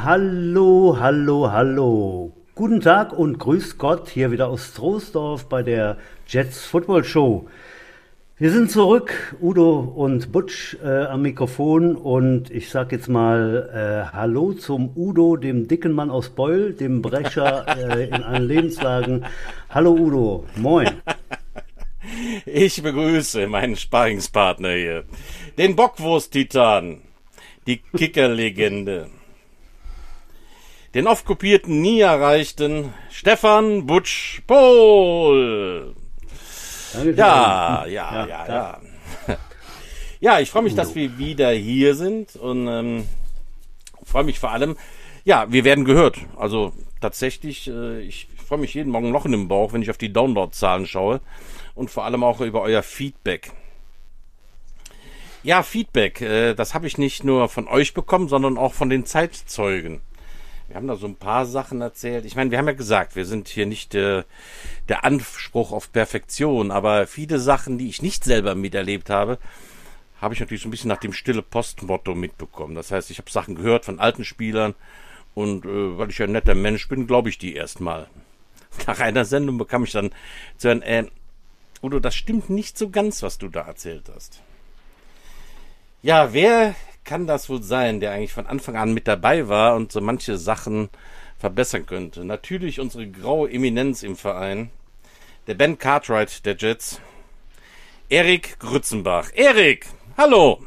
Hallo, hallo, hallo. Guten Tag und grüß Gott hier wieder aus Troisdorf bei der Jets Football Show. Wir sind zurück, Udo und Butch äh, am Mikrofon und ich sag jetzt mal äh, Hallo zum Udo, dem dicken Mann aus Beul, dem Brecher äh, in allen Lebenslagen. Hallo Udo, moin. Ich begrüße meinen Sparingspartner hier, den Bockwurst-Titan, die Kickerlegende den oft kopierten, nie erreichten Stefan Butsch Pohl. Ja, ja, ja, ja, ja. Ja, ich freue mich, dass wir wieder hier sind und ähm, freue mich vor allem, ja, wir werden gehört. Also tatsächlich, äh, ich freue mich jeden Morgen noch in den Bauch, wenn ich auf die Download-Zahlen schaue und vor allem auch über euer Feedback. Ja, Feedback, äh, das habe ich nicht nur von euch bekommen, sondern auch von den Zeitzeugen. Wir haben da so ein paar Sachen erzählt. Ich meine, wir haben ja gesagt, wir sind hier nicht äh, der Anspruch auf Perfektion, aber viele Sachen, die ich nicht selber miterlebt habe, habe ich natürlich so ein bisschen nach dem stille Postmotto mitbekommen. Das heißt, ich habe Sachen gehört von alten Spielern und äh, weil ich ja ein netter Mensch bin, glaube ich die erstmal. Nach einer Sendung bekam ich dann zu hören, äh, Udo, das stimmt nicht so ganz, was du da erzählt hast. Ja, wer kann das wohl sein, der eigentlich von Anfang an mit dabei war und so manche Sachen verbessern könnte. Natürlich unsere graue Eminenz im Verein, der Ben Cartwright der Jets, Erik Grützenbach. Erik, hallo!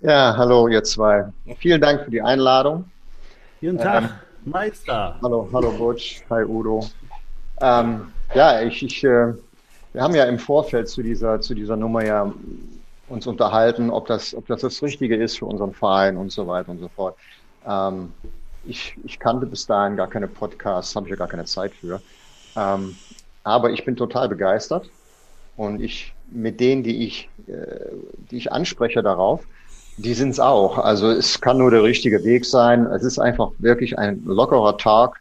Ja, hallo ihr zwei. Vielen Dank für die Einladung. Guten Tag, ähm, Meister. Hallo, hallo Butch, hi Udo. Ähm, ja, ich, ich äh, wir haben ja im Vorfeld zu dieser, zu dieser Nummer ja uns unterhalten, ob das, ob das das Richtige ist für unseren Verein und so weiter und so fort. Ähm, ich, ich kannte bis dahin gar keine Podcasts, habe ich ja gar keine Zeit für. Ähm, aber ich bin total begeistert und ich mit denen, die ich, äh, die ich anspreche darauf, die sind es auch. Also es kann nur der richtige Weg sein. Es ist einfach wirklich ein lockerer Tag,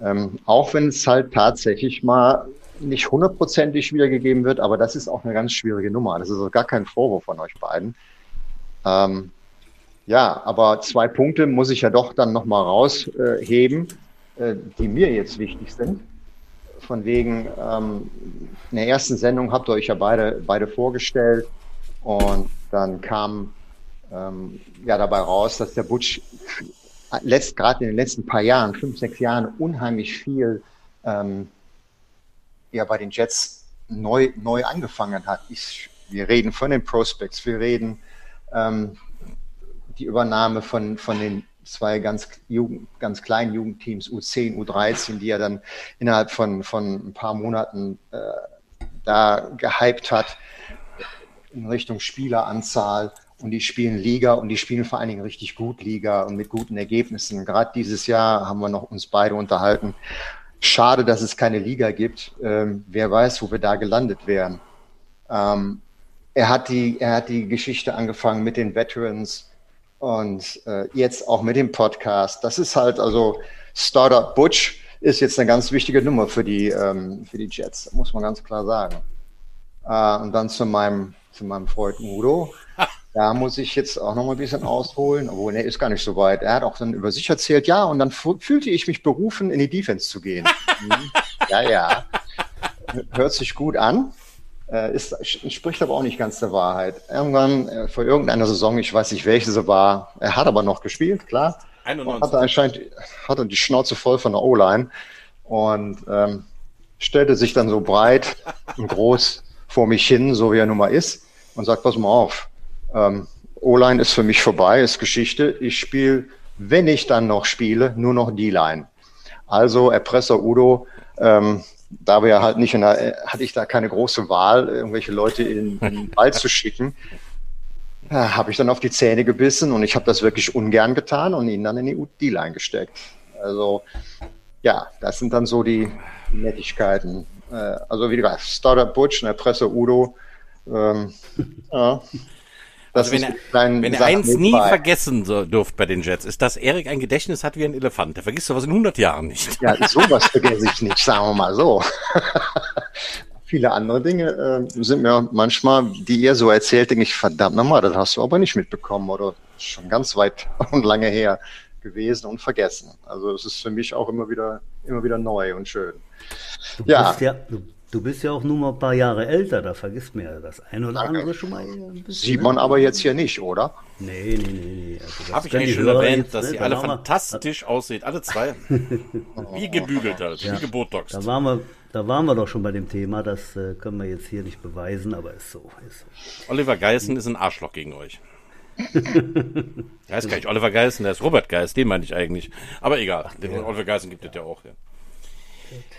ähm, auch wenn es halt tatsächlich mal nicht hundertprozentig wiedergegeben wird, aber das ist auch eine ganz schwierige Nummer. Das ist also gar kein Vorwurf von euch beiden. Ähm, ja, aber zwei Punkte muss ich ja doch dann nochmal rausheben, äh, die mir jetzt wichtig sind. Von wegen, ähm, in der ersten Sendung habt ihr euch ja beide, beide vorgestellt und dann kam ähm, ja dabei raus, dass der Butch letzt, gerade in den letzten paar Jahren, fünf, sechs Jahren, unheimlich viel ähm, ja bei den Jets neu, neu angefangen hat. Ich, wir reden von den Prospects, wir reden ähm, die Übernahme von, von den zwei ganz, Jugend, ganz kleinen Jugendteams, U10, U13, die er dann innerhalb von, von ein paar Monaten äh, da gehypt hat in Richtung Spieleranzahl. Und die spielen Liga und die spielen vor allen Dingen richtig gut Liga und mit guten Ergebnissen. Gerade dieses Jahr haben wir noch uns beide unterhalten. Schade, dass es keine Liga gibt. Ähm, wer weiß, wo wir da gelandet wären. Ähm, er, hat die, er hat die Geschichte angefangen mit den Veterans und äh, jetzt auch mit dem Podcast. Das ist halt also Startup Butch ist jetzt eine ganz wichtige Nummer für die, ähm, für die Jets, muss man ganz klar sagen. Äh, und dann zu meinem, zu meinem Freund Udo. Da muss ich jetzt auch noch mal ein bisschen ausholen, obwohl er ist gar nicht so weit. Er hat auch dann über sich erzählt, ja, und dann fühlte ich mich berufen, in die Defense zu gehen. Mhm. ja, ja. Hört sich gut an. Äh, ist, spricht aber auch nicht ganz der Wahrheit. Irgendwann äh, vor irgendeiner Saison, ich weiß nicht, welche sie war, er hat aber noch gespielt, klar. 91. Hatte anscheinend hatte die Schnauze voll von der O-Line und ähm, stellte sich dann so breit und groß vor mich hin, so wie er nun mal ist, und sagt, pass mal auf, ähm, O-Line ist für mich vorbei, ist Geschichte. Ich spiele, wenn ich dann noch spiele, nur noch D-Line. Also Erpresser Udo, ähm, da wir halt nicht in der, hatte ich da keine große Wahl, irgendwelche Leute in, in den Ball zu schicken, ja, habe ich dann auf die Zähne gebissen und ich habe das wirklich ungern getan und ihn dann in die D-Line gesteckt. Also ja, das sind dann so die Nettigkeiten. Äh, also wie gesagt, Startup Butch, Erpresser Udo. Ähm, ja. Also wenn er, wenn er eins nie bei. vergessen so, dürft bei den Jets, ist, dass Erik ein Gedächtnis hat wie ein Elefant. Der vergisst sowas in 100 Jahren nicht. Ja, sowas vergesse ich nicht, sagen wir mal so. Viele andere Dinge äh, sind mir manchmal, die ihr so erzählt, denke ich, verdammt nochmal, das hast du aber nicht mitbekommen oder schon ganz weit und lange her. gewesen und vergessen. Also es ist für mich auch immer wieder, immer wieder neu und schön. Du ja. Bist ja du, du, bist ja auch nur mal ein paar Jahre älter, da vergisst man ja das eine oder andere schon mal. Sieht man aber jetzt hier nicht, oder? Nee, nee, nee. nee. Also Habe ich eigentlich schon erwähnt, jetzt, dass ne? ihr alle fantastisch aussieht, alle zwei. wie gebügelt halt, ja. wie gebotoxt. Da waren wir, da waren wir doch schon bei dem Thema, das äh, können wir jetzt hier nicht beweisen, aber ist so. Ist so. Oliver Geißen ist ein Arschloch gegen euch. der heißt gar nicht Oliver Geißen, der ist Robert Geist, den meine ich eigentlich. Aber egal, Ach, den ja. Oliver Geißen gibt es ja auch. Ja.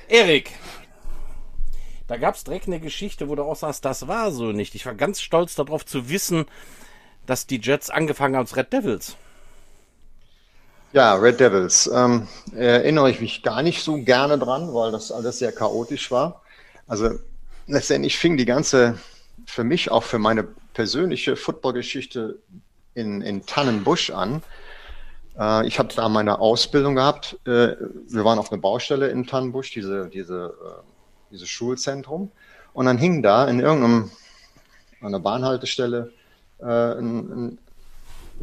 Erik, da gab es direkt eine Geschichte, wo du auch sagst, das war so nicht. Ich war ganz stolz darauf zu wissen, dass die Jets angefangen haben als Red Devils. Ja, Red Devils. Ähm, erinnere ich mich gar nicht so gerne dran, weil das alles sehr chaotisch war. Also letztendlich fing die ganze, für mich auch für meine persönliche Footballgeschichte in, in Tannenbusch an. Äh, ich habe da meine Ausbildung gehabt. Äh, wir waren auf einer Baustelle in Tannenbusch, diese, diese, äh, dieses Schulzentrum. Und dann hing da in irgendeinem, an einer Bahnhaltestelle äh, ein, ein,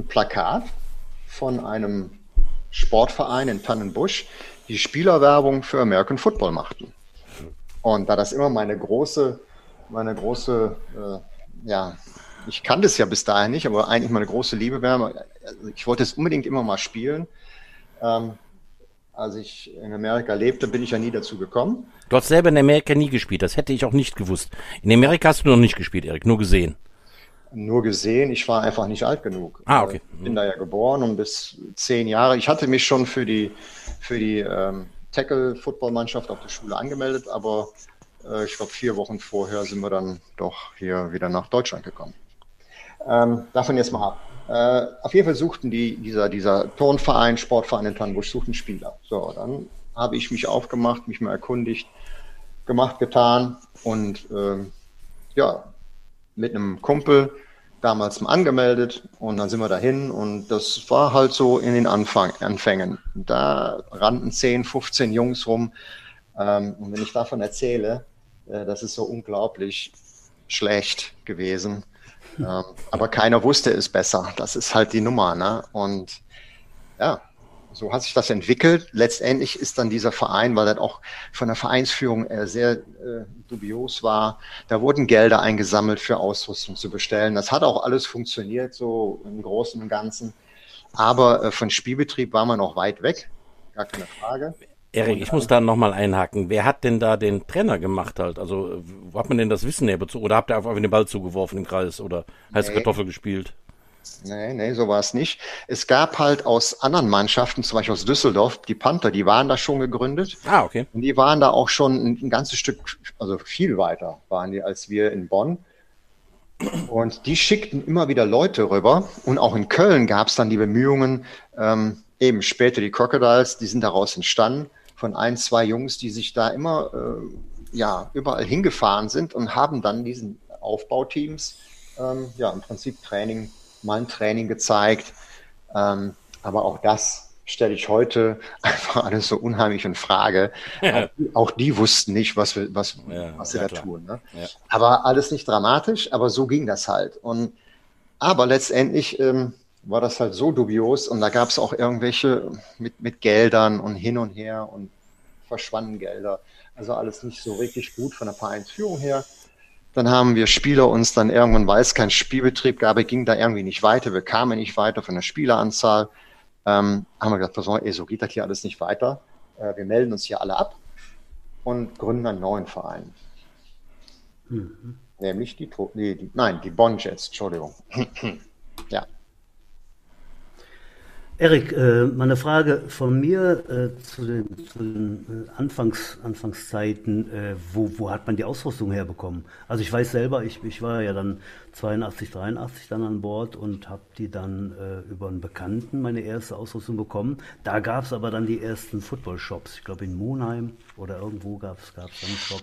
Plakat von einem Sportverein in Tannenbusch, die Spielerwerbung für American Football machten. Und da das immer meine große, meine große, äh, ja, ich kannte es ja bis dahin nicht, aber eigentlich meine große Liebe wäre, ich wollte es unbedingt immer mal spielen. Ähm, als ich in Amerika lebte, bin ich ja nie dazu gekommen. Du hast selber in Amerika nie gespielt, das hätte ich auch nicht gewusst. In Amerika hast du noch nicht gespielt, Erik, nur gesehen nur gesehen. Ich war einfach nicht alt genug. Ah, okay. Ich bin da ja geboren und bis zehn Jahre. Ich hatte mich schon für die, für die ähm, Tackle-Football-Mannschaft auf der Schule angemeldet, aber äh, ich glaube, vier Wochen vorher sind wir dann doch hier wieder nach Deutschland gekommen. Ähm, davon jetzt mal ab. Äh, auf jeden Fall suchten die, dieser, dieser Turnverein, Sportverein in Tannenbusch, suchten Spieler. So, dann habe ich mich aufgemacht, mich mal erkundigt, gemacht, getan und äh, ja, mit einem Kumpel damals mal angemeldet und dann sind wir dahin und das war halt so in den Anfang, Anfängen. Da rannten 10, 15 Jungs rum ähm, und wenn ich davon erzähle, äh, das ist so unglaublich schlecht gewesen. Ähm, aber keiner wusste es besser. Das ist halt die Nummer. Ne? Und ja, so hat sich das entwickelt. Letztendlich ist dann dieser Verein, weil das auch von der Vereinsführung sehr äh, dubios war, da wurden Gelder eingesammelt für Ausrüstung zu bestellen. Das hat auch alles funktioniert, so im Großen und Ganzen. Aber äh, von Spielbetrieb war man noch weit weg, gar keine Frage. Erik, ich muss da nochmal einhaken. Wer hat denn da den Trainer gemacht halt? Also, wo hat man denn das Wissen her bezogen? Oder habt ihr einfach den Ball zugeworfen im Kreis oder heiße nee. Kartoffel gespielt? Nee, nee, so war es nicht. Es gab halt aus anderen Mannschaften, zum Beispiel aus Düsseldorf, die Panther, die waren da schon gegründet. Ah, okay. Und die waren da auch schon ein, ein ganzes Stück, also viel weiter waren die als wir in Bonn. Und die schickten immer wieder Leute rüber. Und auch in Köln gab es dann die Bemühungen, ähm, eben später die Crocodiles, die sind daraus entstanden, von ein, zwei Jungs, die sich da immer äh, ja, überall hingefahren sind und haben dann diesen Aufbauteams ähm, ja, im Prinzip Training mal ein Training gezeigt. Ähm, aber auch das stelle ich heute einfach alles so unheimlich in Frage. Ja. Auch, die wussten nicht, was, wir, was, ja, was sie da klar. tun. Ne? Aber alles nicht dramatisch, aber so ging das halt. Und, aber letztendlich ähm, war das halt so dubios und da gab es auch irgendwelche mit, mit Geldern und hin und her und verschwanden Gelder. Also alles nicht so wirklich gut von der Vereinsführung her. Dann haben wir Spieler uns dann irgendwann, weil es keinen Spielbetrieb gab, ging da irgendwie nicht weiter, wir kamen nicht weiter von der Spieleranzahl. Ähm, haben wir gesagt, pass ey, so geht das hier alles nicht weiter. Äh, wir melden uns hier alle ab und gründen einen neuen Verein. Mhm. Nämlich die, die, die, nein, die Bonn Jets, Entschuldigung. ja. Erik, äh, meine Frage von mir äh, zu den, zu den äh, Anfangs, Anfangszeiten, wo, wo hat man die Ausrüstung herbekommen? Also ich weiß selber, ich, ich war ja dann 82, 83 dann an Bord und habe die dann über einen Bekannten meine erste Ausrüstung bekommen. Da gab es aber dann die ersten Football-Shops. Ich glaube in Monheim oder irgendwo gab es dann einen Shop.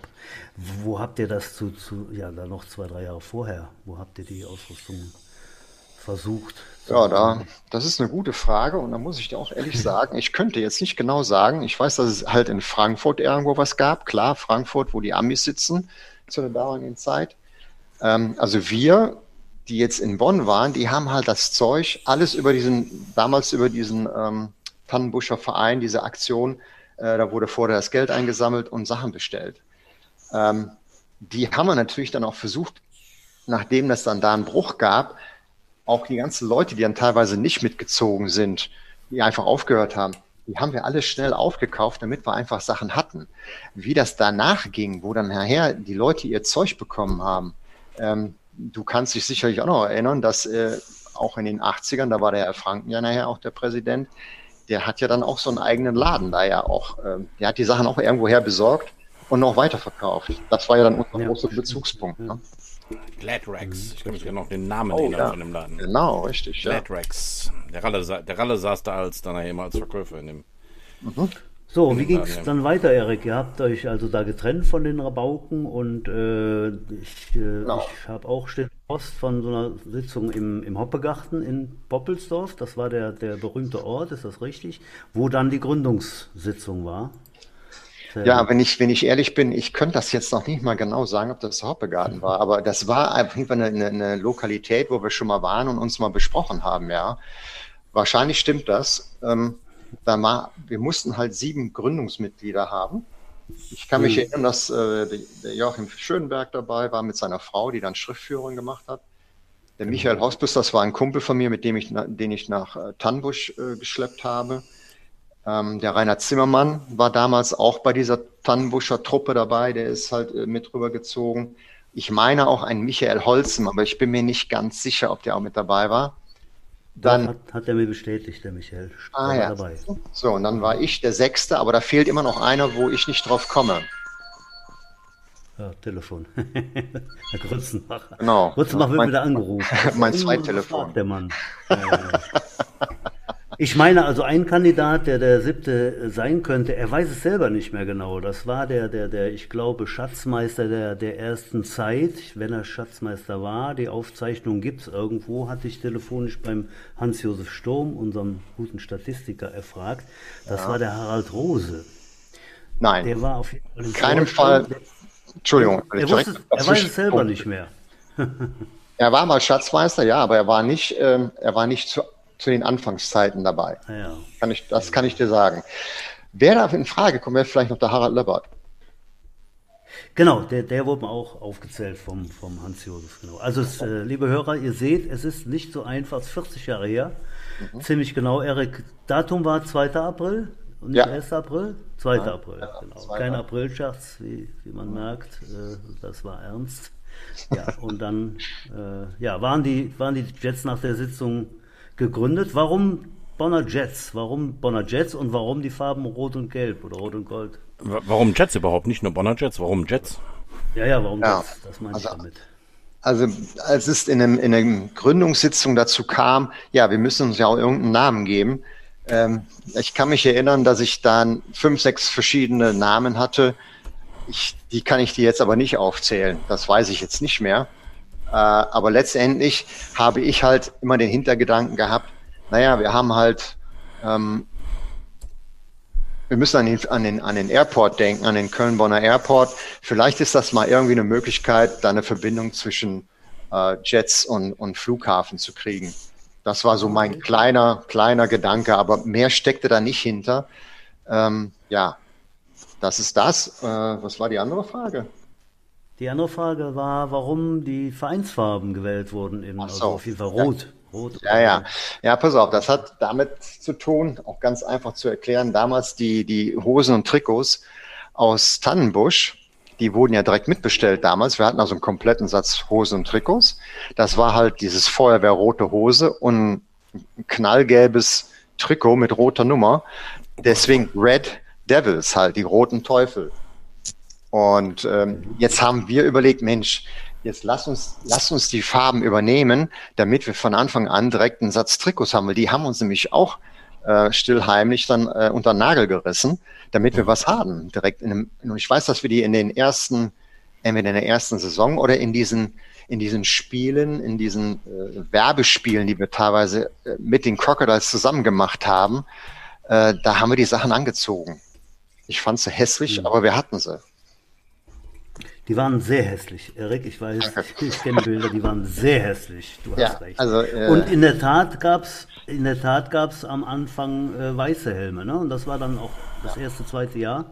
Wo habt ihr das zu, zu, ja, da noch zwei, drei Jahre vorher, wo habt ihr die Ausrüstung versucht? Ja, da, das ist eine gute Frage und da muss ich dir auch ehrlich sagen, ich könnte jetzt nicht genau sagen. Ich weiß, dass es halt in Frankfurt irgendwo was gab. Klar, Frankfurt, wo die Amis sitzen zu der damaligen Zeit. Ähm, also wir, die jetzt in Bonn waren, die haben halt das Zeug alles über diesen, damals über diesen ähm, Tannenbuscher Verein, diese Aktion. Äh, da wurde vorher das Geld eingesammelt und Sachen bestellt. Ähm, die haben wir natürlich dann auch versucht, nachdem das dann da einen Bruch gab, auch die ganzen Leute, die dann teilweise nicht mitgezogen sind, die einfach aufgehört haben, die haben wir alle schnell aufgekauft, damit wir einfach Sachen hatten. Wie das danach ging, wo dann nachher die Leute ihr Zeug bekommen haben, ähm, du kannst dich sicherlich auch noch erinnern, dass äh, auch in den 80ern, da war der Herr Franken ja nachher auch der Präsident, der hat ja dann auch so einen eigenen Laden da ja auch. Ähm, der hat die Sachen auch irgendwoher besorgt und noch weiterverkauft. Das war ja dann unser ja. großer Bezugspunkt. Ne? Gladrex. Ich kann mich ja noch den Namen oh, erinnern ja. von dem Laden. Genau, richtig. Gladrex. Ja. Der, Ralle, der Ralle saß da als dann immer als Verkäufer in dem. Mhm. So, wie ging es dann weiter, Erik? Ihr habt euch also da getrennt von den Rabauken und äh, ich, äh, genau. ich habe auch stille Post von so einer Sitzung im, im Hoppegarten in Poppelsdorf. Das war der, der berühmte Ort, ist das richtig? Wo dann die Gründungssitzung war. Ja, wenn ich, wenn ich ehrlich bin, ich könnte das jetzt noch nicht mal genau sagen, ob das Hoppegarten war, aber das war auf jeden Fall eine, eine, Lokalität, wo wir schon mal waren und uns mal besprochen haben, ja. Wahrscheinlich stimmt das. Ähm, da war, wir mussten halt sieben Gründungsmitglieder haben. Ich kann mich mhm. erinnern, dass äh, der Joachim Schönberg dabei war mit seiner Frau, die dann Schriftführung gemacht hat. Der Michael Hospus, das war ein Kumpel von mir, mit dem ich, den ich nach äh, Tannbusch äh, geschleppt habe. Ähm, der Rainer Zimmermann war damals auch bei dieser Tannenbuscher Truppe dabei, der ist halt äh, mit rübergezogen. Ich meine auch ein Michael Holzen, aber ich bin mir nicht ganz sicher, ob der auch mit dabei war. Dann hat, hat er mir bestätigt, der Michael. Ah, ja. Dabei. So, und dann war ich der Sechste, aber da fehlt immer noch einer, wo ich nicht drauf komme. Ja, Telefon. Herr Grützenbach. Genau. Grützenbach wird mein, wieder angerufen. mein Zweittelefon. Der Mann. Ja, ja. Ich meine also ein Kandidat, der der siebte sein könnte, er weiß es selber nicht mehr genau. Das war der, der, der, ich glaube, Schatzmeister der, der ersten Zeit, wenn er Schatzmeister war. Die Aufzeichnung gibt es irgendwo, hatte ich telefonisch beim Hans-Josef Sturm, unserem guten Statistiker, erfragt. Das ja. war der Harald Rose. Nein. Der war auf jeden Fall. In keinem Fall. Entschuldigung. Er, wusste, er weiß es selber nicht mehr. er war mal Schatzmeister, ja, aber er war nicht, ähm, er war nicht zu zu den Anfangszeiten dabei. Ja. Kann ich, das kann ich dir sagen. Wer da in Frage kommt, wäre vielleicht noch der Harald Löbbert. Genau, der, der wurde auch aufgezählt vom, vom Hans-Josef. Genau. Also, es, äh, liebe Hörer, ihr seht, es ist nicht so einfach, es ist 40 Jahre her. Mhm. Ziemlich genau, Erik. Datum war 2. April und nicht ja. 1. April? 2. Ja, April, ja, genau. 2. Kein April-Scherz, wie, wie man merkt. Äh, das war ernst. Ja, und dann äh, ja, waren, die, waren die Jets nach der Sitzung gegründet. Warum Bonner Jets? Warum Bonner Jets und warum die Farben Rot und Gelb oder Rot und Gold? Warum Jets überhaupt? Nicht nur Bonner Jets, warum Jets? Ja, ja, warum ja. Jets? Das meine also, ich damit. Also als es in, einem, in Gründungssitzung dazu kam, ja, wir müssen uns ja auch irgendeinen Namen geben. Ähm, ich kann mich erinnern, dass ich dann fünf, sechs verschiedene Namen hatte. Ich, die kann ich dir jetzt aber nicht aufzählen. Das weiß ich jetzt nicht mehr. Äh, aber letztendlich habe ich halt immer den Hintergedanken gehabt, naja, wir haben halt, ähm, wir müssen an den, an, den, an den Airport denken, an den Köln-Bonner Airport. Vielleicht ist das mal irgendwie eine Möglichkeit, da eine Verbindung zwischen äh, Jets und, und Flughafen zu kriegen. Das war so mein kleiner, kleiner Gedanke, aber mehr steckte da nicht hinter. Ähm, ja, das ist das. Äh, was war die andere Frage? Die andere Frage war, warum die Vereinsfarben gewählt wurden in Ach so. also auf jeden Fall rot. Ja. Rot ja, ja. Ja, pass auf, das hat damit zu tun, auch ganz einfach zu erklären, damals die, die Hosen und Trikots aus Tannenbusch, die wurden ja direkt mitbestellt damals. Wir hatten also einen kompletten Satz Hosen und Trikots. Das war halt dieses Feuerwehrrote Hose und ein knallgelbes Trikot mit roter Nummer. Deswegen Red Devils halt, die roten Teufel. Und ähm, jetzt haben wir überlegt, Mensch, jetzt lass uns, lass uns die Farben übernehmen, damit wir von Anfang an direkt einen Satz Trikots haben, weil die haben uns nämlich auch äh, stillheimlich dann äh, unter den Nagel gerissen, damit wir was haben. Direkt in einem, und ich weiß, dass wir die in den ersten, entweder in der ersten Saison oder in diesen, in diesen Spielen, in diesen äh, Werbespielen, die wir teilweise äh, mit den Crocodiles zusammen gemacht haben, äh, da haben wir die Sachen angezogen. Ich fand sie hässlich, mhm. aber wir hatten sie. Die waren sehr hässlich. Erik, ich weiß, ich kenne Bilder, die waren sehr hässlich. Du ja, hast recht. Also, äh, und in der Tat gab's, in der Tat gab's am Anfang äh, weiße Helme, ne? Und das war dann auch das erste, zweite Jahr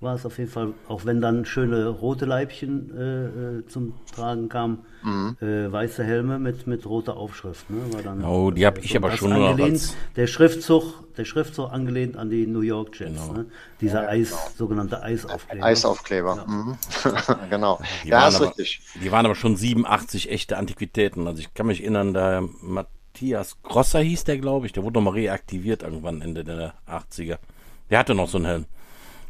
war es auf jeden Fall, auch wenn dann schöne rote Leibchen äh, äh, zum Tragen kamen, mhm. äh, weiße Helme mit, mit roter Aufschrift. Ne? War dann, oh, die habe ich aber schon nur als... Der Schriftzug, der Schriftzug angelehnt an die New York Jets. Genau. Ne? Dieser ja, Eis, genau. sogenannte Eisaufkleber. Eisaufkleber, ja. mhm. genau. Die, ja, waren aber, richtig. die waren aber schon 87 echte Antiquitäten. Also ich kann mich erinnern, da Matthias Grosser hieß der, glaube ich, der wurde nochmal reaktiviert irgendwann Ende der 80er. Der hatte noch so einen Helm.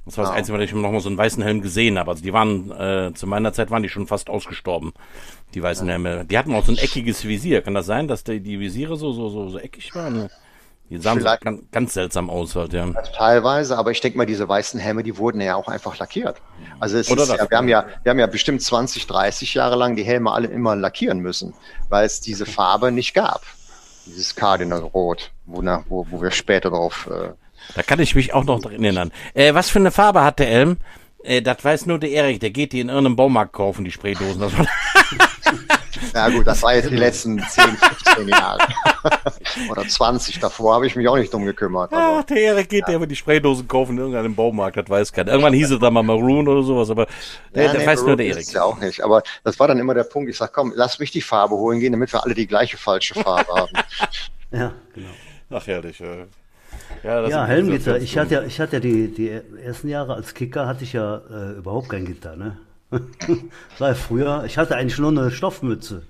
Das war das Einzige, weil ich noch mal so einen weißen Helm gesehen habe. Also die waren, äh, zu meiner Zeit waren die schon fast ausgestorben, die weißen ja. Helme. Die hatten auch so ein eckiges Visier. Kann das sein, dass die, die Visiere so, so, so, so eckig waren? Die sahen so ganz, ganz, seltsam aus halt, ja. Teilweise, aber ich denke mal, diese weißen Helme, die wurden ja auch einfach lackiert. Also es ist ja, wir haben ja, wir haben ja bestimmt 20, 30 Jahre lang die Helme alle immer lackieren müssen, weil es diese Farbe nicht gab. Dieses Cardinal Rot, wo, wo, wo wir später drauf äh, da kann ich mich auch noch dran erinnern. Äh, was für eine Farbe hat der Elm? Äh, das weiß nur der Erik, der geht die in irgendeinem Baumarkt kaufen, die Spraydosen. Das ja gut, das war jetzt die letzten 10, 15 Jahre. Oder 20 davor habe ich mich auch nicht drum gekümmert. Ach, der Erik geht, ja. der immer die Spraydosen kaufen in irgendeinem Baumarkt, das weiß keiner. Irgendwann hieß es dann mal Maroon oder sowas, aber der, ja, der nee, weiß Maroon nur der Erik. Das ja auch nicht, aber das war dann immer der Punkt. Ich sag, komm, lass mich die Farbe holen gehen, damit wir alle die gleiche falsche Farbe haben. Ja, genau. Ach herrlich. Äh. Ja, ja Helmgitter. Ich hatte ja, ich hatte ja die, die ersten Jahre als Kicker hatte ich ja äh, überhaupt kein Gitter, ne? das war ja früher, ich hatte eigentlich nur eine Stoffmütze.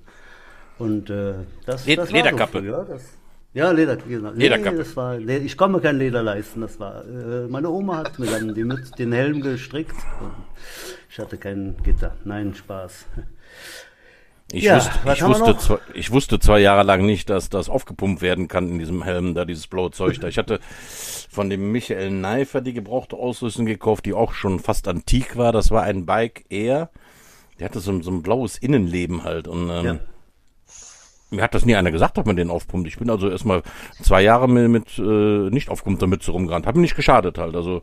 Und äh, das, Led das Lederkappe. Das, ja, Leder, genau. Lederkappe. Nee, das war, ich konnte mir kein Leder leisten. Das war, äh, meine Oma hat mir dann die Mütze, den Helm gestrickt. ich hatte kein Gitter. Nein, Spaß. Ich, ja, wusste, ich, wusste zwei, ich wusste zwei Jahre lang nicht, dass das aufgepumpt werden kann in diesem Helm, da dieses blaue Zeug da. Ich hatte von dem Michael Neifer die gebrauchte Ausrüstung gekauft, die auch schon fast antik war. Das war ein Bike Air. Der hatte so, so ein blaues Innenleben halt. Und ähm, ja. Mir hat das nie einer gesagt, dass man den aufpumpt. Ich bin also erstmal zwei Jahre mit, mit äh, nicht aufpumpter Mütze rumgerannt. Hat mir nicht geschadet halt. Also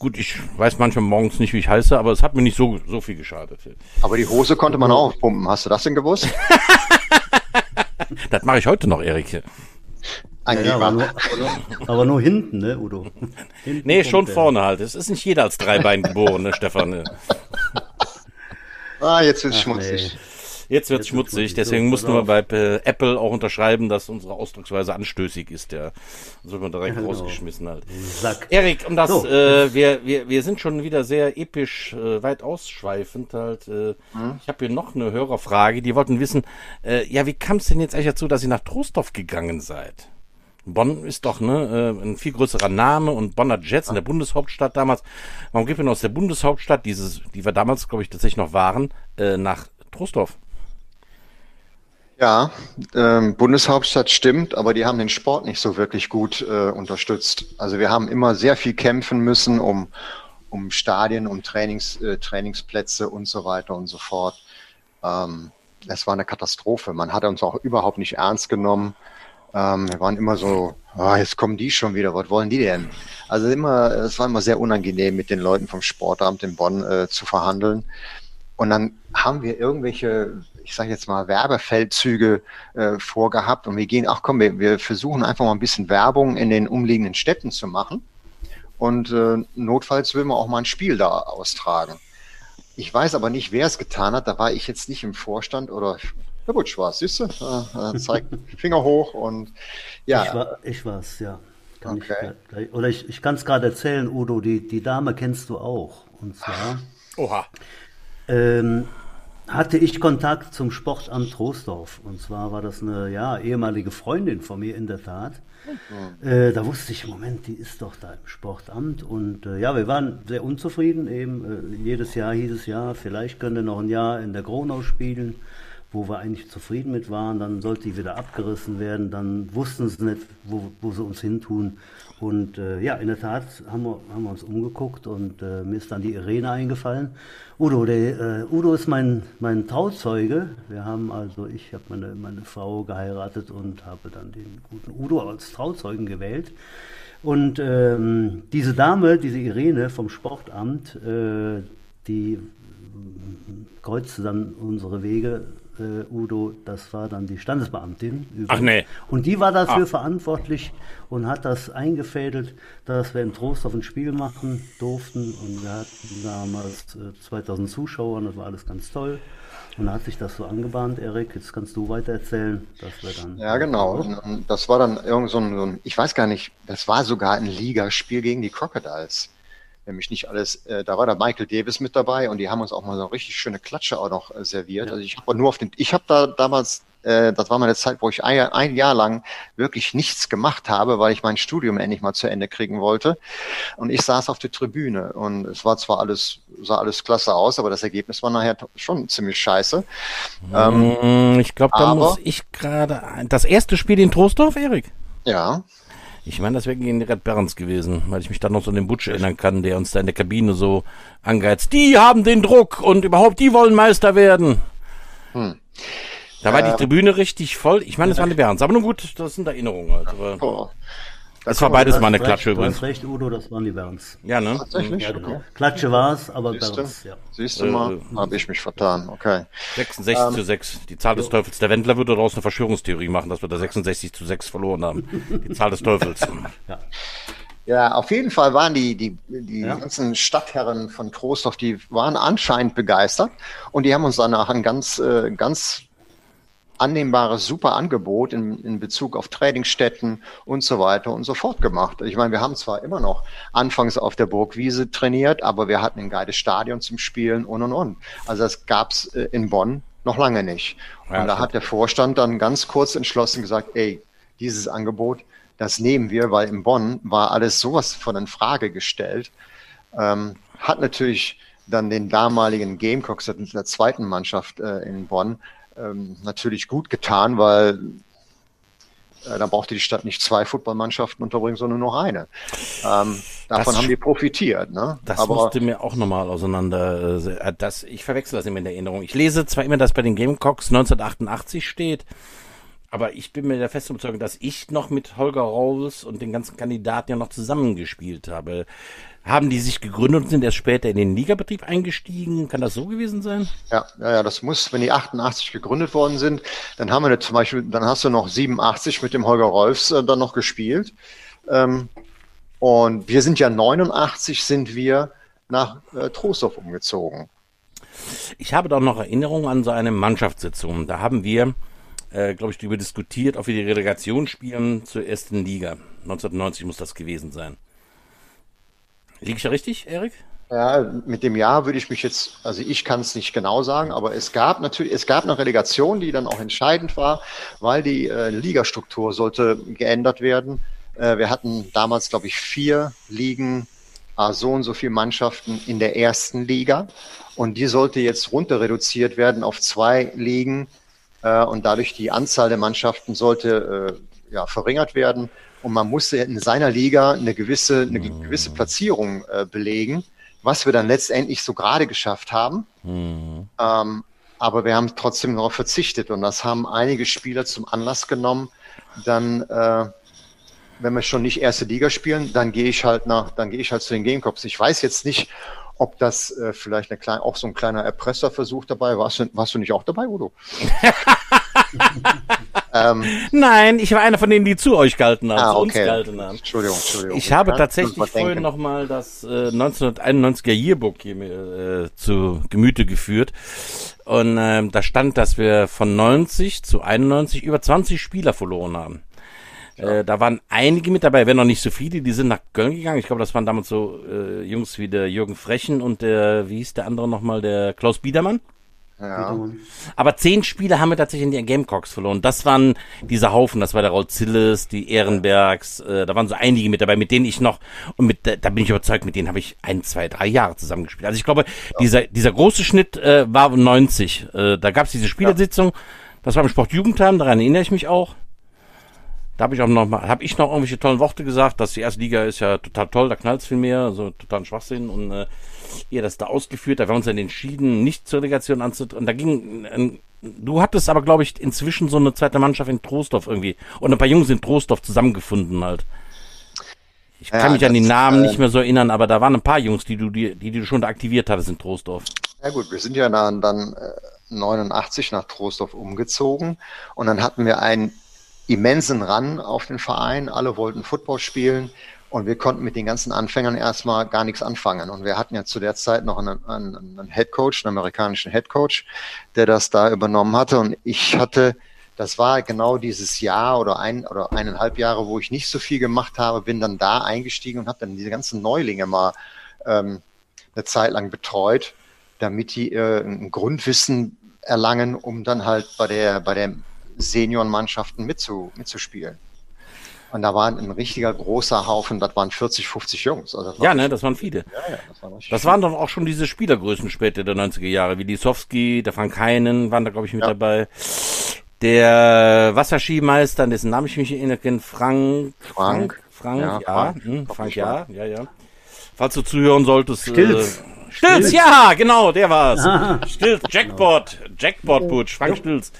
gut, ich weiß manchmal morgens nicht, wie ich heiße, aber es hat mir nicht so, so viel geschadet. Aber die Hose konnte man auch aufpumpen. Hast du das denn gewusst? das mache ich heute noch, Erik. Ja, ja, aber, nur, aber, nur, hinten, ne, Udo? Hinten nee, schon vorne halt. Es ist nicht jeder als Dreibein geboren, ne, Stefan. Ah, jetzt wird's schmutzig. Nee. Jetzt wird schmutzig, deswegen so, mussten wir bei äh, Apple auch unterschreiben, dass unsere Ausdrucksweise anstößig ist. Ja. So wird man direkt genau. rausgeschmissen halt. Sack. Erik, um das, so. äh, wir, wir, wir sind schon wieder sehr episch äh, weit ausschweifend halt. Äh, hm? Ich habe hier noch eine Hörerfrage, die wollten wissen, äh, ja, wie kam es denn jetzt eigentlich dazu, dass ihr nach Trostorf gegangen seid? Bonn ist doch ne, äh, ein viel größerer Name und Bonner Jets in der Bundeshauptstadt damals. Warum geht man aus der Bundeshauptstadt, dieses, die wir damals, glaube ich, tatsächlich noch waren, äh, nach Trostorf? Ja, ähm, Bundeshauptstadt stimmt, aber die haben den Sport nicht so wirklich gut äh, unterstützt. Also wir haben immer sehr viel kämpfen müssen um, um Stadien, um Trainings, äh, Trainingsplätze und so weiter und so fort. Ähm, es war eine Katastrophe. Man hat uns auch überhaupt nicht ernst genommen. Ähm, wir waren immer so, oh, jetzt kommen die schon wieder, was wollen die denn? Also immer, es war immer sehr unangenehm, mit den Leuten vom Sportamt in Bonn äh, zu verhandeln. Und dann haben wir irgendwelche ich sage jetzt mal, Werbefeldzüge äh, vorgehabt und wir gehen, ach komm, wir, wir versuchen einfach mal ein bisschen Werbung in den umliegenden Städten zu machen. Und äh, notfalls will man auch mal ein Spiel da austragen. Ich weiß aber nicht, wer es getan hat. Da war ich jetzt nicht im Vorstand oder Herr Butsch war es, siehst du? Äh, zeigt Finger hoch und ja. Ich war ich war's, ja. Kann okay. ich, oder ich, ich kann es gerade erzählen, Udo, die, die Dame kennst du auch. Und zwar. Oha. Ähm, hatte ich Kontakt zum Sportamt Troisdorf. Und zwar war das eine ja, ehemalige Freundin von mir in der Tat. Mhm. Äh, da wusste ich, Moment, die ist doch da im Sportamt. Und äh, ja, wir waren sehr unzufrieden. Eben äh, jedes Jahr hieß es ja, vielleicht könnte noch ein Jahr in der Gronau spielen, wo wir eigentlich zufrieden mit waren. Dann sollte die wieder abgerissen werden. Dann wussten sie nicht, wo, wo sie uns hintun. Und äh, ja, in der Tat haben wir, haben wir uns umgeguckt und äh, mir ist dann die Irene eingefallen. Udo, der, äh, Udo ist mein, mein Trauzeuge. Wir haben also, ich habe meine, meine Frau geheiratet und habe dann den guten Udo als Trauzeugen gewählt. Und ähm, diese Dame, diese Irene vom Sportamt, äh, die kreuzte dann unsere Wege, äh, Udo, das war dann die Standesbeamtin. Übrigens. Ach nee. Und die war dafür ah. verantwortlich und hat das eingefädelt, dass wir in Trostorf ein Spiel machen durften. Und wir hatten damals äh, 2000 Zuschauer und das war alles ganz toll. Und dann hat sich das so angebahnt, Erik. Jetzt kannst du weiter erzählen, dass wir dann. Ja, genau. Das war dann irgend so ein, ich weiß gar nicht, das war sogar ein Ligaspiel gegen die Crocodiles nämlich nicht alles, äh, da war der Michael Davis mit dabei und die haben uns auch mal so eine richtig schöne Klatsche auch noch äh, serviert. Ja. Also ich habe nur auf den, ich habe da damals, äh, das war meine Zeit, wo ich ein, ein, Jahr lang wirklich nichts gemacht habe, weil ich mein Studium endlich mal zu Ende kriegen wollte. Und ich saß auf der Tribüne und es war zwar alles, sah alles klasse aus, aber das Ergebnis war nachher schon ziemlich scheiße. Ähm, ich glaube, da muss ich gerade, das erste Spiel in Trostorf, Erik? Ja. Ich meine, das wäre gegen Red Berns gewesen, weil ich mich dann noch so an den Butch erinnern kann, der uns da in der Kabine so angeheizt. Die haben den Druck und überhaupt, die wollen Meister werden. Hm. Da war äh, die Tribüne richtig voll. Ich meine, es waren die Berns. Aber nun gut, das sind Erinnerungen. Halt. Aber oh. Das war beides mal eine Klatsche übrigens. Du hast recht, Udo, das waren die Berns. Ja, ne? Tatsächlich? Ja, genau. Klatsche war es, aber Siehst Berns, ja. Siehst du mal, äh, habe ich mich vertan, okay. 66 ähm, zu 6. Die Zahl des. Teufels. Der Wendler würde daraus eine Verschwörungstheorie machen, dass wir da 66 zu 6 verloren haben. Die Zahl des Teufels. ja. Ja, auf jeden Fall waren die, die, die ja. ganzen Stadtherren von Trostorf, die waren anscheinend begeistert und die haben uns danach ein ganz, äh, ganz annehmbares, super Angebot in, in Bezug auf Trainingsstätten und so weiter und so fort gemacht. Ich meine, wir haben zwar immer noch anfangs auf der Burgwiese trainiert, aber wir hatten ein geiles Stadion zum Spielen und und und. Also das gab's äh, in Bonn noch lange nicht. Und ja, da hat der Vorstand dann ganz kurz entschlossen gesagt, ey, dieses Angebot, das nehmen wir, weil in Bonn war alles sowas von in Frage gestellt. Ähm, hat natürlich dann den damaligen Gamecocks der zweiten Mannschaft äh, in Bonn ähm, natürlich gut getan, weil äh, da brauchte die Stadt nicht zwei Footballmannschaften unterbringen, sondern nur eine. Ähm, davon das, haben die profitiert. Ne? Das Aber, musste mir auch nochmal auseinander. Äh, das, ich verwechsel das immer in der Erinnerung. Ich lese zwar immer, dass bei den Gamecocks 1988 steht, aber ich bin mir der festen Überzeugung, dass ich noch mit Holger Rawls und den ganzen Kandidaten ja noch zusammengespielt habe. Haben die sich gegründet und sind erst später in den Ligabetrieb eingestiegen? Kann das so gewesen sein? Ja, ja, ja, das muss, wenn die 88 gegründet worden sind, dann haben wir zum Beispiel, dann hast du noch 87 mit dem Holger Rolfs äh, dann noch gespielt. Ähm, und wir sind ja 89 sind wir nach äh, Trostorf umgezogen. Ich habe doch noch Erinnerungen an so eine Mannschaftssitzung. Da haben wir, äh, glaube ich, darüber diskutiert, ob wir die Relegation spielen zur ersten Liga. 1990 muss das gewesen sein. Liege ich da richtig, Erik? Ja, mit dem Jahr würde ich mich jetzt, also ich kann es nicht genau sagen, aber es gab natürlich, es gab eine Relegation, die dann auch entscheidend war, weil die äh, Ligastruktur sollte geändert werden. Äh, wir hatten damals, glaube ich, vier Ligen, äh, so und so viele Mannschaften in der ersten Liga und die sollte jetzt runter reduziert werden auf zwei Ligen äh, und dadurch die Anzahl der Mannschaften sollte äh, ja, verringert werden und man musste in seiner Liga eine gewisse, eine mhm. gewisse Platzierung äh, belegen, was wir dann letztendlich so gerade geschafft haben. Mhm. Ähm, aber wir haben trotzdem darauf verzichtet und das haben einige Spieler zum Anlass genommen, dann, äh, wenn wir schon nicht erste Liga spielen, dann gehe ich halt nach, dann gehe ich halt zu den Gamecocks. Ich weiß jetzt nicht, ob das äh, vielleicht eine kleine, auch so ein kleiner Erpresserversuch dabei war. Warst du, warst du nicht auch dabei, Udo? ähm, Nein, ich war einer von denen, die zu euch galten haben, ah, zu uns galten haben. Entschuldigung, Entschuldigung. Ich habe tatsächlich vorhin nochmal das äh, 1991er Yearbook hier äh, zu Gemüte geführt. Und äh, da stand, dass wir von 90 zu 91 über 20 Spieler verloren haben. Äh, da waren einige mit dabei, wenn noch nicht so viele, die sind nach Köln gegangen. Ich glaube, das waren damals so äh, Jungs wie der Jürgen Frechen und der, wie hieß der andere nochmal, der Klaus Biedermann. Ja. Aber zehn Spiele haben wir tatsächlich in die Gamecocks verloren. Das waren diese Haufen, das war der Raul Zilles, die Ehrenbergs, äh, da waren so einige mit dabei, mit denen ich noch, und mit, da bin ich überzeugt, mit denen habe ich ein, zwei, drei Jahre zusammengespielt. Also ich glaube, ja. dieser, dieser große Schnitt äh, war 90. Äh, da gab es diese Spielersitzung, das war im Sportjugendheim, daran erinnere ich mich auch. Da habe ich auch noch mal, habe ich noch irgendwelche tollen Worte gesagt, dass die erste Liga ist ja total toll, da knallt's viel mehr, so total Schwachsinn und äh, ihr das da ausgeführt, da wir uns dann entschieden, nicht zur Relegation anzutreten. Da ging, äh, du hattest aber, glaube ich, inzwischen so eine zweite Mannschaft in Trostorf irgendwie und ein paar Jungs in Trostorf zusammengefunden halt. Ich kann ja, mich an die Namen äh, nicht mehr so erinnern, aber da waren ein paar Jungs, die du, die, die du schon aktiviert hattest in Troisdorf. Ja gut, wir sind ja dann, dann äh, 89 nach Troisdorf umgezogen und dann hatten wir einen immensen Run auf den Verein. Alle wollten Football spielen und wir konnten mit den ganzen Anfängern erstmal gar nichts anfangen. Und wir hatten ja zu der Zeit noch einen, einen, einen Head Coach, einen amerikanischen Head Coach, der das da übernommen hatte. Und ich hatte das war genau dieses Jahr oder ein oder eineinhalb Jahre, wo ich nicht so viel gemacht habe, bin dann da eingestiegen und habe dann diese ganzen Neulinge mal ähm, eine Zeit lang betreut, damit die äh, ein Grundwissen erlangen, um dann halt bei der bei der Seniorenmannschaften mitzu, mitzuspielen. Und da waren ein richtiger großer Haufen, das waren 40, 50 Jungs. Also ja, ne, das waren viele. Ja, ja, das, waren das waren doch auch schon diese Spielergrößen später der 90er Jahre, wie die Sofsky, der Frank Heinen waren da, glaube ich, mit ja. dabei. Der Wasserskimeister, dessen Namen ich mich erinnere, Frank. Frank. Frank, ja. ja Frank, hm, Frank ja, ja, ja. Falls du zuhören solltest. Stilz. Äh, Stilz, Stilz, ja, genau, der war's. Stilz, Jackpot, Jackpot Butch, Frank Stilz.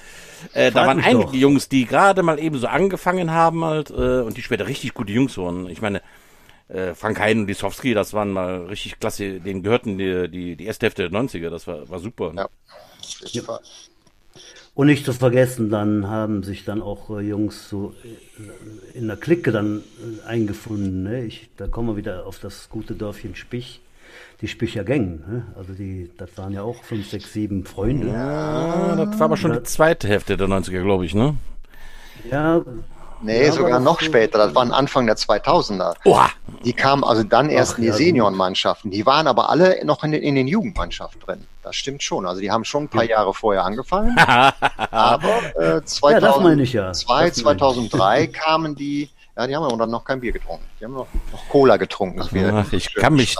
Äh, da waren einige doch. Jungs, die gerade mal eben so angefangen haben halt äh, und die später richtig gute Jungs wurden. Ich meine, äh, Frank Hein und Lisowski, das waren mal richtig klasse, denen gehörten die, die, die erste Hälfte der 90er, das war, war super. Ja, jeden Fall. Und nicht zu vergessen, dann haben sich dann auch äh, Jungs so äh, in der Clique dann äh, eingefunden. Ne? Ich, da kommen wir wieder auf das gute Dörfchen Spich, die Spicher Gang. Ne? Also die, das waren ja auch fünf, sechs, sieben Freunde. Ja, das war aber schon die zweite Hälfte der 90er, glaube ich, ne? Ja, Nee, ja, sogar noch später. Das waren Anfang der 2000er. Oha. Die kamen also dann erst Ach, in die ja, Seniorenmannschaften. Die waren aber alle noch in den, in den Jugendmannschaften drin. Das stimmt schon. Also die haben schon ein paar Jahre vorher angefangen. aber äh, 2002, ja, 2003 kamen die ja, die haben aber dann noch kein Bier getrunken. Die haben noch, noch Cola getrunken. Ach, ich, kann mich,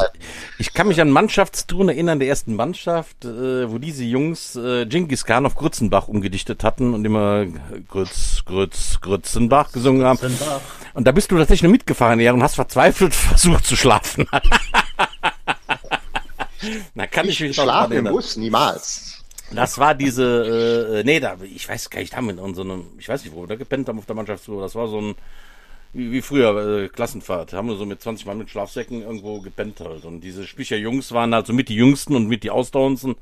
ich kann mich an Mannschaftstouren erinnern, der ersten Mannschaft, äh, wo diese Jungs äh, Genghis Khan auf Grützenbach umgedichtet hatten und immer Grütz, Grütz, Grützenbach gesungen haben. Und da bist du tatsächlich nur mitgefahren, ja, und hast verzweifelt versucht zu schlafen. Na, kann ich, ich mich schlafen im Bus, niemals. Das war diese, äh, nee, da, ich weiß gar nicht, da haben wir in so einem, ich weiß nicht, wo wir da gepennt haben auf der Mannschaftstour, das war so ein, wie, wie früher, äh, Klassenfahrt. Haben wir so mit 20 Mann mit Schlafsäcken irgendwo gepennt halt. Und diese Spicher Jungs waren halt so mit die Jüngsten und mit die Ausdauerndsten.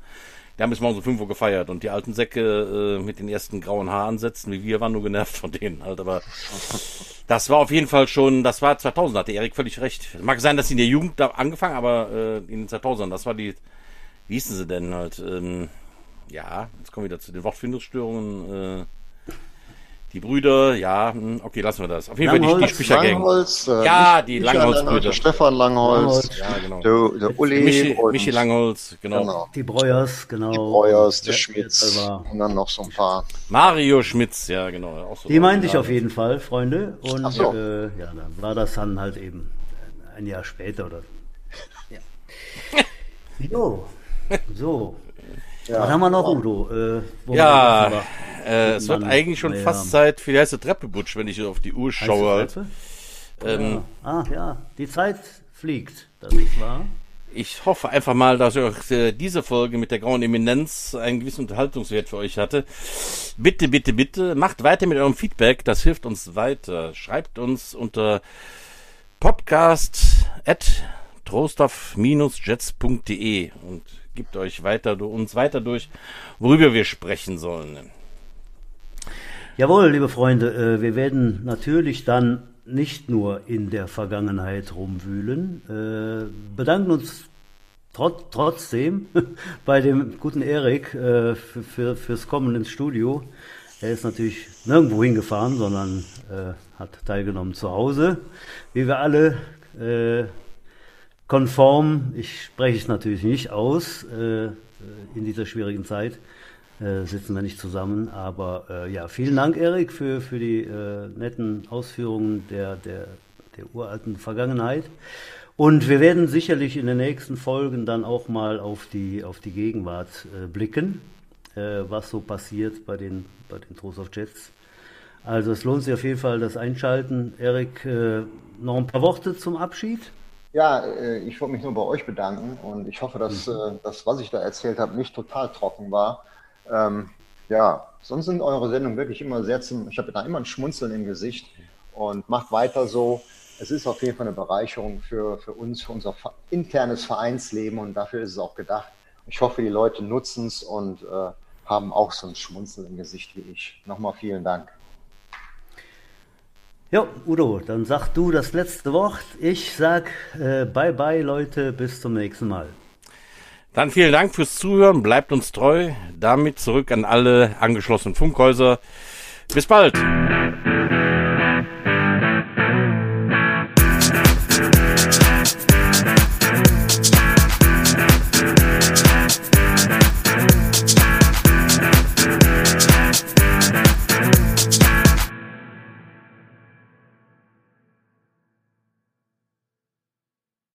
Die haben bis morgens um 5 Uhr gefeiert. Und die alten Säcke äh, mit den ersten grauen Haaransätzen, wie wir, waren nur genervt von denen halt. Aber das war auf jeden Fall schon, das war 2000, hatte Erik völlig recht. Mag sein, dass sie in der Jugend da angefangen, aber äh, in den 2000 das war die, wie hießen sie denn halt? Ähm, ja, jetzt kommen wir wieder zu den Wortfindungsstörungen. Äh, die Brüder, ja, hm, okay, lassen wir das. Auf jeden Langholz, Fall die, die Spichergang. Langholz, äh, ja, die Langholz-Brüder. Stefan Langholz, Langholz. Ja, genau. der, der Uli. Michi, und, Michi Langholz, genau. genau. Die Breuers, genau. Die Breuers, der Schmitz. Und dann noch so ein paar. Mario Schmitz, ja, genau. Auch so die meinte ich auf jeden Fall, Freunde. Und so. äh, ja, dann war das dann halt eben ein Jahr später oder. Ja. jo, so. Ja. Was haben wir noch, Udo? Äh, ja, äh, es wird eigentlich schon ja. fast Zeit für die heiße Treppe, Butsch, wenn ich auf die Uhr schaue. Ähm, ja. Ah ja, die Zeit fliegt, das ist wahr. Ich hoffe einfach mal, dass euch äh, diese Folge mit der grauen Eminenz einen gewissen Unterhaltungswert für euch hatte. Bitte, bitte, bitte, macht weiter mit eurem Feedback, das hilft uns weiter. Schreibt uns unter podcast at trostorf-jets.de und gibt euch weiter, uns weiter durch, worüber wir sprechen sollen. Jawohl, liebe Freunde, äh, wir werden natürlich dann nicht nur in der Vergangenheit rumwühlen, äh, bedanken uns trot trotzdem bei dem guten Erik äh, für, für, fürs Kommen ins Studio. Er ist natürlich nirgendwo hingefahren, sondern äh, hat teilgenommen zu Hause, wie wir alle äh, konform, ich spreche es natürlich nicht aus, äh, in dieser schwierigen Zeit äh, sitzen wir nicht zusammen. Aber äh, ja, vielen Dank, Erik, für, für die äh, netten Ausführungen der, der, der uralten Vergangenheit. Und wir werden sicherlich in den nächsten Folgen dann auch mal auf die, auf die Gegenwart äh, blicken, äh, was so passiert bei den, bei den Trost of Jets. Also es lohnt sich auf jeden Fall das Einschalten. Erik, noch ein paar Worte zum Abschied? Ja, äh, ich wollte mich nur bei euch bedanken und ich hoffe, dass mhm. Äh, das, was ich da erzählt habe, nicht total trocken war. Ähm, ja, sonst sind eure Sendungen wirklich immer sehr zum, ich habe da immer ein Schmunzeln im Gesicht und macht weiter so. es ist auf jeden Fall eine Bereicherung für, für uns, für unser internes Vereinsleben und dafür ist es auch gedacht. Ich hoffe, die Leute nutzen es und äh, haben auch so ein Schmunzeln im Gesicht wie ich. Nochmal vielen Dank. Ja, Udo, dann sag du das letzte Wort. Ich sag äh, bye bye, Leute, bis zum nächsten Mal. Dann vielen Dank fürs Zuhören, bleibt uns treu. Damit zurück an alle angeschlossenen Funkhäuser. Bis bald.